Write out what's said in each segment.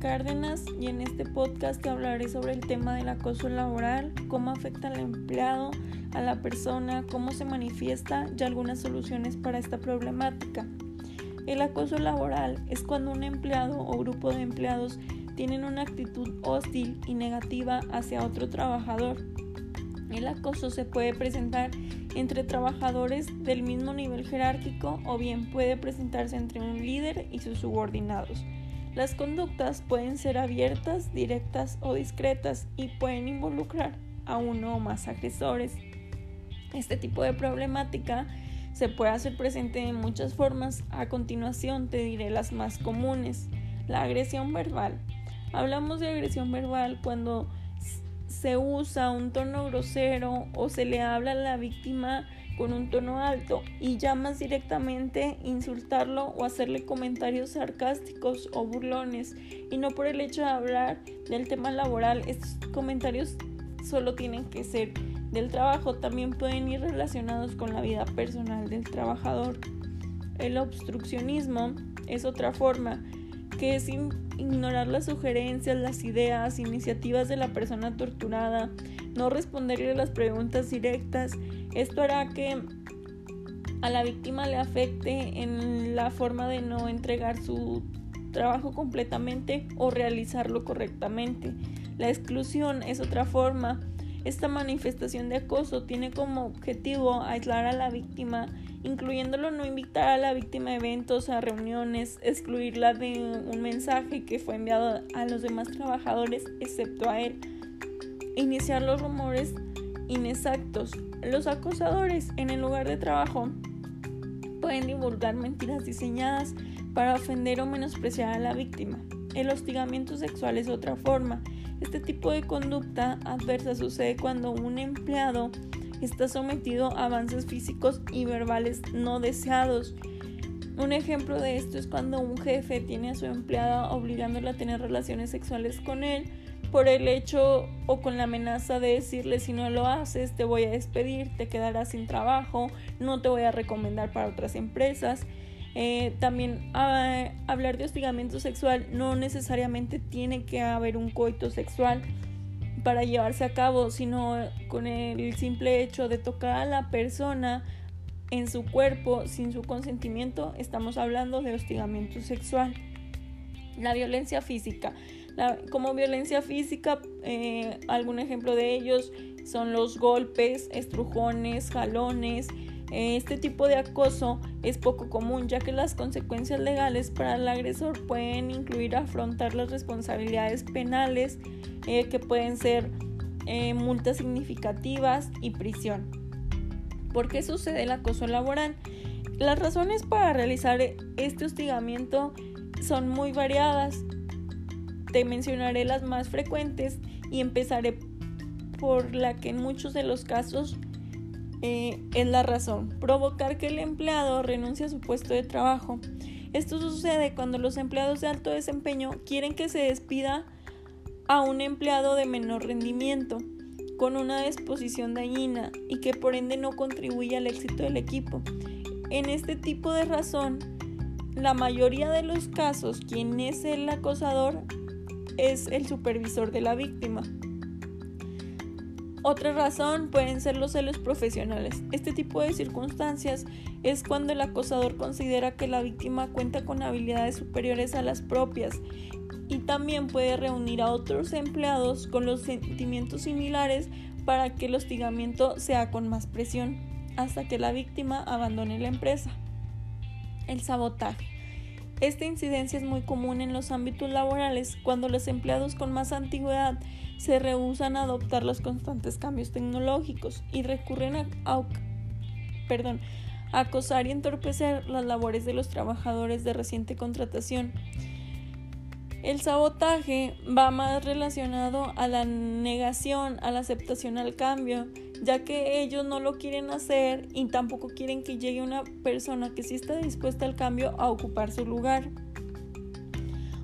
Cárdenas y en este podcast hablaré sobre el tema del acoso laboral, cómo afecta al empleado, a la persona, cómo se manifiesta y algunas soluciones para esta problemática. El acoso laboral es cuando un empleado o grupo de empleados tienen una actitud hostil y negativa hacia otro trabajador. El acoso se puede presentar entre trabajadores del mismo nivel jerárquico o bien puede presentarse entre un líder y sus subordinados. Las conductas pueden ser abiertas, directas o discretas y pueden involucrar a uno o más agresores. Este tipo de problemática se puede hacer presente de muchas formas. A continuación te diré las más comunes. La agresión verbal. Hablamos de agresión verbal cuando se usa un tono grosero o se le habla a la víctima con un tono alto y llamas directamente insultarlo o hacerle comentarios sarcásticos o burlones. Y no por el hecho de hablar del tema laboral estos comentarios solo tienen que ser del trabajo. También pueden ir relacionados con la vida personal del trabajador. El obstruccionismo es otra forma que es ignorar las sugerencias, las ideas, iniciativas de la persona torturada, no responderle las preguntas directas. Esto hará que a la víctima le afecte en la forma de no entregar su trabajo completamente o realizarlo correctamente. La exclusión es otra forma. Esta manifestación de acoso tiene como objetivo aislar a la víctima incluyéndolo no invitar a la víctima a eventos, a reuniones, excluirla de un mensaje que fue enviado a los demás trabajadores excepto a él, iniciar los rumores inexactos. Los acosadores en el lugar de trabajo pueden divulgar mentiras diseñadas para ofender o menospreciar a la víctima. El hostigamiento sexual es otra forma. Este tipo de conducta adversa sucede cuando un empleado está sometido a avances físicos y verbales no deseados. Un ejemplo de esto es cuando un jefe tiene a su empleada obligándola a tener relaciones sexuales con él por el hecho o con la amenaza de decirle si no lo haces te voy a despedir, te quedarás sin trabajo, no te voy a recomendar para otras empresas. Eh, también ah, hablar de hostigamiento sexual no necesariamente tiene que haber un coito sexual para llevarse a cabo, sino con el simple hecho de tocar a la persona en su cuerpo sin su consentimiento, estamos hablando de hostigamiento sexual. La violencia física. como violencia física, eh, algún ejemplo de ellos son los golpes, estrujones, jalones, este tipo de acoso es poco común ya que las consecuencias legales para el agresor pueden incluir afrontar las responsabilidades penales eh, que pueden ser eh, multas significativas y prisión. ¿Por qué sucede el acoso laboral? Las razones para realizar este hostigamiento son muy variadas. Te mencionaré las más frecuentes y empezaré por la que en muchos de los casos eh, es la razón, provocar que el empleado renuncie a su puesto de trabajo. Esto sucede cuando los empleados de alto desempeño quieren que se despida a un empleado de menor rendimiento, con una disposición dañina y que por ende no contribuye al éxito del equipo. En este tipo de razón, la mayoría de los casos quien es el acosador es el supervisor de la víctima. Otra razón pueden ser los celos profesionales. Este tipo de circunstancias es cuando el acosador considera que la víctima cuenta con habilidades superiores a las propias y también puede reunir a otros empleados con los sentimientos similares para que el hostigamiento sea con más presión hasta que la víctima abandone la empresa. El sabotaje. Esta incidencia es muy común en los ámbitos laborales cuando los empleados con más antigüedad se rehusan a adoptar los constantes cambios tecnológicos y recurren a acosar y entorpecer las labores de los trabajadores de reciente contratación. El sabotaje va más relacionado a la negación, a la aceptación al cambio, ya que ellos no lo quieren hacer y tampoco quieren que llegue una persona que sí está dispuesta al cambio a ocupar su lugar.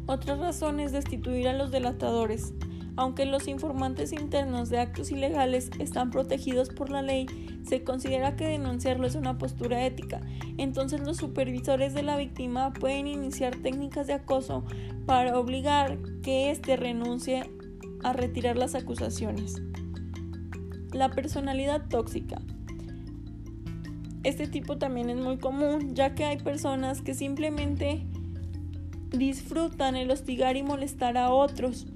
Otra razón es destituir a los delatadores. Aunque los informantes internos de actos ilegales están protegidos por la ley, se considera que denunciarlo es una postura ética. Entonces los supervisores de la víctima pueden iniciar técnicas de acoso para obligar que éste renuncie a retirar las acusaciones. La personalidad tóxica. Este tipo también es muy común, ya que hay personas que simplemente disfrutan el hostigar y molestar a otros.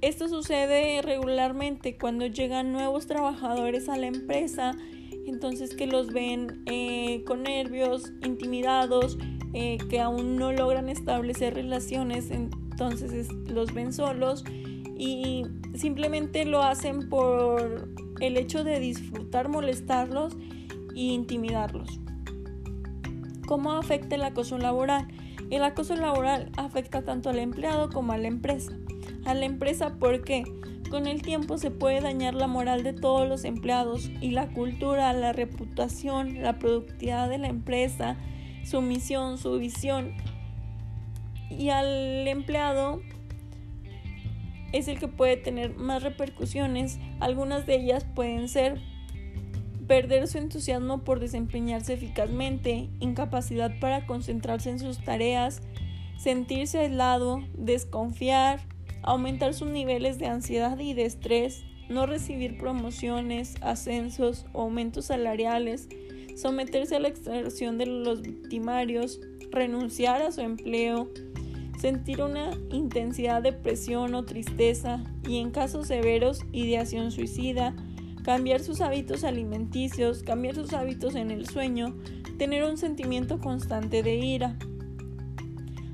Esto sucede regularmente cuando llegan nuevos trabajadores a la empresa, entonces que los ven eh, con nervios, intimidados, eh, que aún no logran establecer relaciones, entonces los ven solos y simplemente lo hacen por el hecho de disfrutar molestarlos e intimidarlos. ¿Cómo afecta el acoso laboral? El acoso laboral afecta tanto al empleado como a la empresa. A la empresa porque con el tiempo se puede dañar la moral de todos los empleados y la cultura, la reputación, la productividad de la empresa, su misión, su visión. Y al empleado es el que puede tener más repercusiones. Algunas de ellas pueden ser perder su entusiasmo por desempeñarse eficazmente, incapacidad para concentrarse en sus tareas, sentirse aislado, desconfiar, aumentar sus niveles de ansiedad y de estrés, no recibir promociones, ascensos o aumentos salariales, someterse a la extorsión de los victimarios, renunciar a su empleo, sentir una intensidad de presión o tristeza y en casos severos ideación suicida, cambiar sus hábitos alimenticios, cambiar sus hábitos en el sueño, tener un sentimiento constante de ira.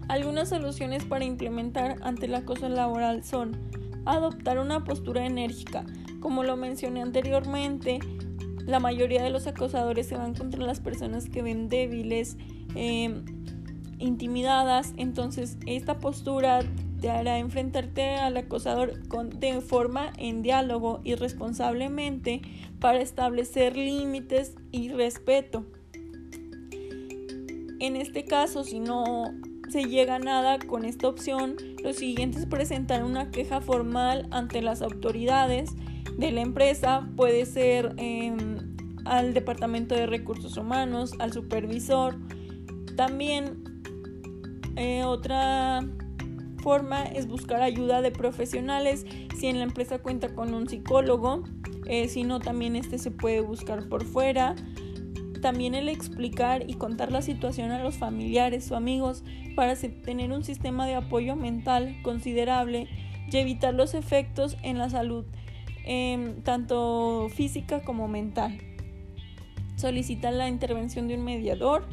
Algunas soluciones para implementar ante el acoso laboral son adoptar una postura enérgica. Como lo mencioné anteriormente, la mayoría de los acosadores se van contra las personas que ven débiles, em, intimidadas. Entonces, esta postura te hará enfrentarte al acosador con, de forma en diálogo y responsablemente para establecer límites y respeto. En este caso, si no se llega a nada con esta opción, lo siguiente es presentar una queja formal ante las autoridades de la empresa, puede ser em, al Departamento de Recursos Humanos, al supervisor. También eh, otra forma es buscar ayuda de profesionales si en la empresa cuenta con un psicólogo, eh, si no también este se puede buscar por fuera. También el explicar y contar la situación a los familiares o amigos para tener un sistema de apoyo mental considerable y evitar los efectos en la salud, em, tanto física como mental. Solicitar la intervención de un mediador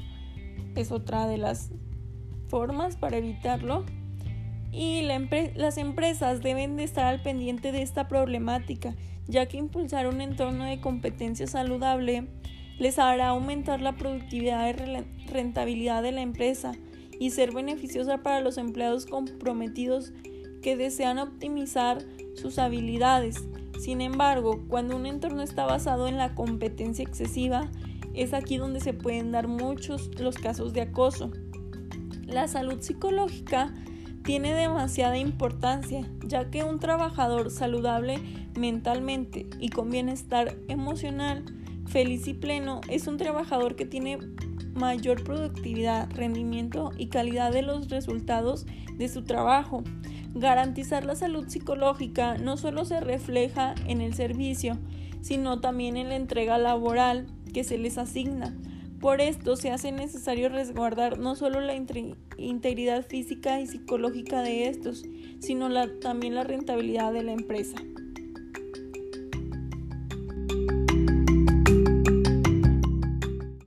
es otra de las formas para evitarlo y las empresas deben de estar al pendiente de esta problemática, ya que impulsar un entorno de competencia saludable les hará aumentar la productividad y rentabilidad de la empresa y ser beneficiosa para los empleados comprometidos que desean optimizar sus habilidades. Sin embargo, cuando un entorno está basado en la competencia excesiva, es aquí donde se pueden dar muchos los casos de acoso. La salud psicológica tiene demasiada importancia, ya que un trabajador saludable mentalmente y con bienestar emocional, feliz y pleno, es un trabajador que tiene mayor productividad, rendimiento y calidad de los resultados de su trabajo. Garantizar la salud psicológica no solo se refleja en el servicio, sino también en la entrega laboral que se les asigna. Por esto se hace necesario resguardar no solo la integridad física y psicológica de estos, sino también la rentabilidad de la empresa.